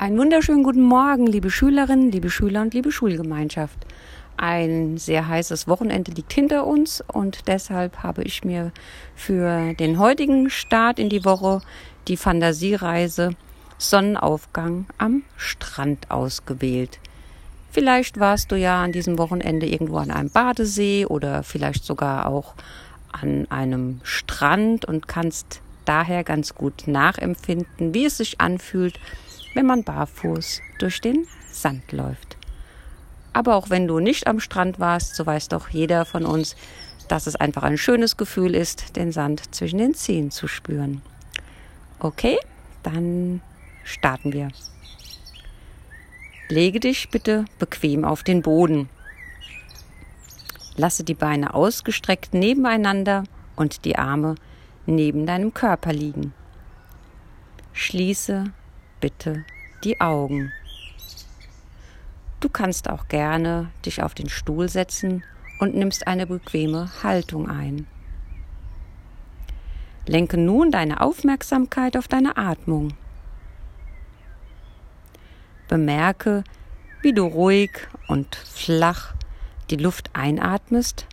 Einen wunderschönen guten Morgen, liebe Schülerinnen, liebe Schüler und liebe Schulgemeinschaft. Ein sehr heißes Wochenende liegt hinter uns und deshalb habe ich mir für den heutigen Start in die Woche die Fantasiereise Sonnenaufgang am Strand ausgewählt. Vielleicht warst du ja an diesem Wochenende irgendwo an einem Badesee oder vielleicht sogar auch an einem Strand und kannst daher ganz gut nachempfinden, wie es sich anfühlt, wenn man barfuß durch den Sand läuft. Aber auch wenn du nicht am Strand warst, so weiß doch jeder von uns, dass es einfach ein schönes Gefühl ist, den Sand zwischen den Zehen zu spüren. Okay, dann starten wir. Lege dich bitte bequem auf den Boden. Lasse die Beine ausgestreckt nebeneinander und die Arme neben deinem Körper liegen. Schließe bitte die Augen. Du kannst auch gerne dich auf den Stuhl setzen und nimmst eine bequeme Haltung ein. Lenke nun deine Aufmerksamkeit auf deine Atmung. Bemerke, wie du ruhig und flach die Luft einatmest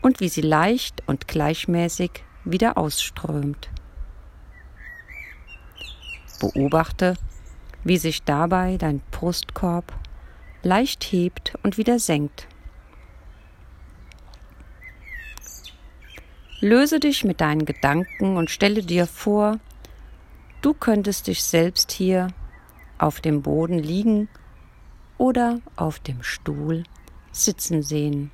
und wie sie leicht und gleichmäßig wieder ausströmt. Beobachte, wie sich dabei dein Brustkorb leicht hebt und wieder senkt. Löse dich mit deinen Gedanken und stelle dir vor, du könntest dich selbst hier auf dem Boden liegen oder auf dem Stuhl sitzen sehen.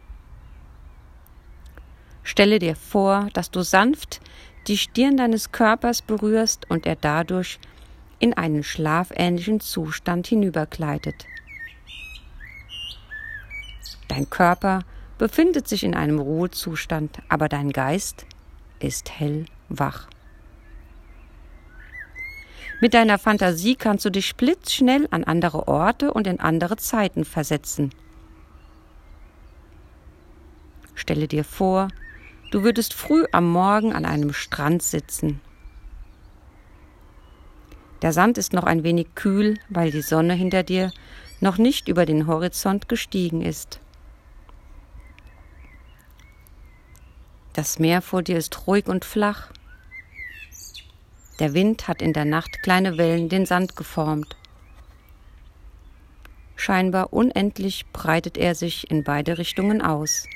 Stelle dir vor, dass du sanft die Stirn deines Körpers berührst und er dadurch in einen schlafähnlichen Zustand hinübergleitet. Dein Körper befindet sich in einem Ruhezustand, aber dein Geist ist hellwach. Mit deiner Fantasie kannst du dich blitzschnell an andere Orte und in andere Zeiten versetzen. Stelle dir vor, du würdest früh am Morgen an einem Strand sitzen. Der Sand ist noch ein wenig kühl, weil die Sonne hinter dir noch nicht über den Horizont gestiegen ist. Das Meer vor dir ist ruhig und flach. Der Wind hat in der Nacht kleine Wellen den Sand geformt. Scheinbar unendlich breitet er sich in beide Richtungen aus.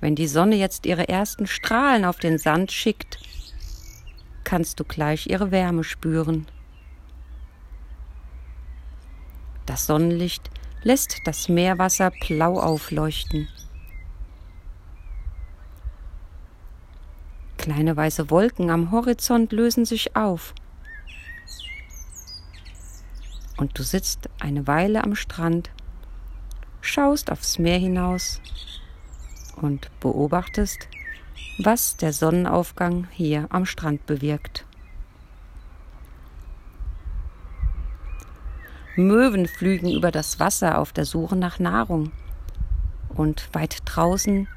Wenn die Sonne jetzt ihre ersten Strahlen auf den Sand schickt, kannst du gleich ihre Wärme spüren. Das Sonnenlicht lässt das Meerwasser blau aufleuchten. Kleine weiße Wolken am Horizont lösen sich auf. Und du sitzt eine Weile am Strand, schaust aufs Meer hinaus und beobachtest, was der Sonnenaufgang hier am Strand bewirkt. Möwen flügen über das Wasser auf der Suche nach Nahrung. Und weit draußen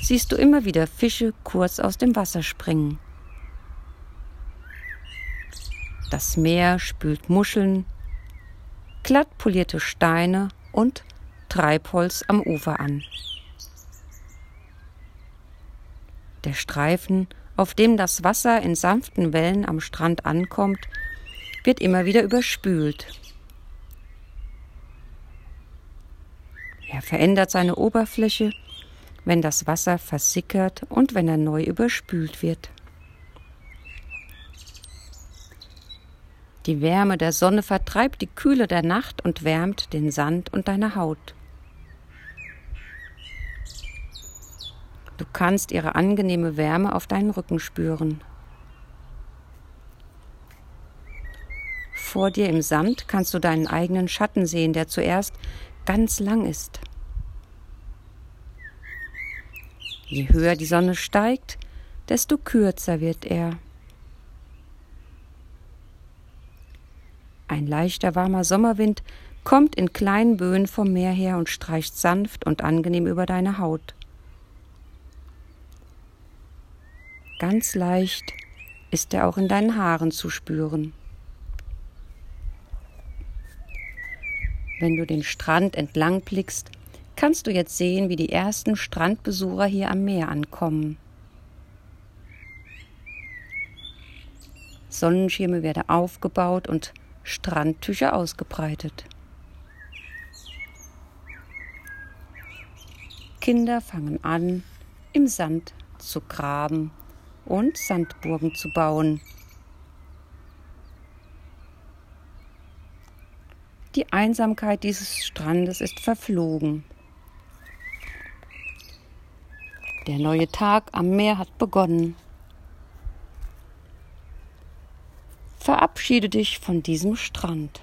siehst du immer wieder Fische kurz aus dem Wasser springen. Das Meer spült Muscheln, glatt polierte Steine und Treibholz am Ufer an. Der Streifen, auf dem das Wasser in sanften Wellen am Strand ankommt, wird immer wieder überspült. Er verändert seine Oberfläche, wenn das Wasser versickert und wenn er neu überspült wird. Die Wärme der Sonne vertreibt die Kühle der Nacht und wärmt den Sand und deine Haut. Kannst ihre angenehme Wärme auf deinen Rücken spüren. Vor dir im Sand kannst du deinen eigenen Schatten sehen, der zuerst ganz lang ist. Je höher die Sonne steigt, desto kürzer wird er. Ein leichter warmer Sommerwind kommt in kleinen Böen vom Meer her und streicht sanft und angenehm über deine Haut. Ganz leicht ist er auch in deinen Haaren zu spüren. Wenn du den Strand entlang blickst, kannst du jetzt sehen, wie die ersten Strandbesucher hier am Meer ankommen. Sonnenschirme werden aufgebaut und Strandtücher ausgebreitet. Kinder fangen an, im Sand zu graben und Sandburgen zu bauen. Die Einsamkeit dieses Strandes ist verflogen. Der neue Tag am Meer hat begonnen. Verabschiede dich von diesem Strand.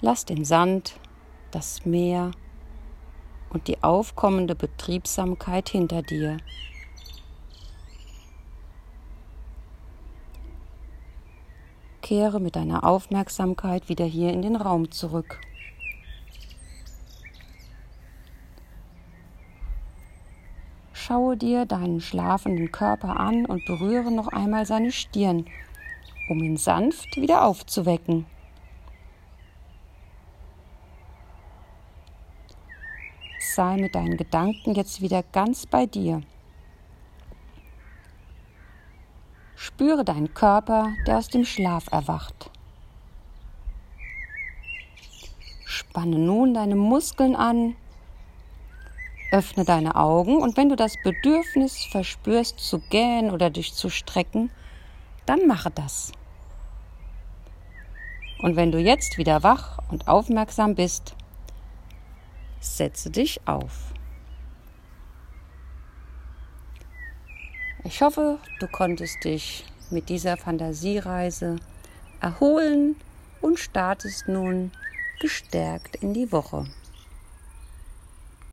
Lass den Sand, das Meer und die aufkommende Betriebsamkeit hinter dir. Kehre mit deiner Aufmerksamkeit wieder hier in den Raum zurück. Schaue dir deinen schlafenden Körper an und berühre noch einmal seine Stirn, um ihn sanft wieder aufzuwecken. Sei mit deinen Gedanken jetzt wieder ganz bei dir. Spüre deinen Körper, der aus dem Schlaf erwacht. Spanne nun deine Muskeln an Öffne deine Augen und wenn du das Bedürfnis verspürst zu gähnen oder dich zu strecken, dann mache das. Und wenn du jetzt wieder wach und aufmerksam bist, setze dich auf. Ich hoffe, du konntest dich mit dieser Fantasiereise erholen und startest nun gestärkt in die Woche.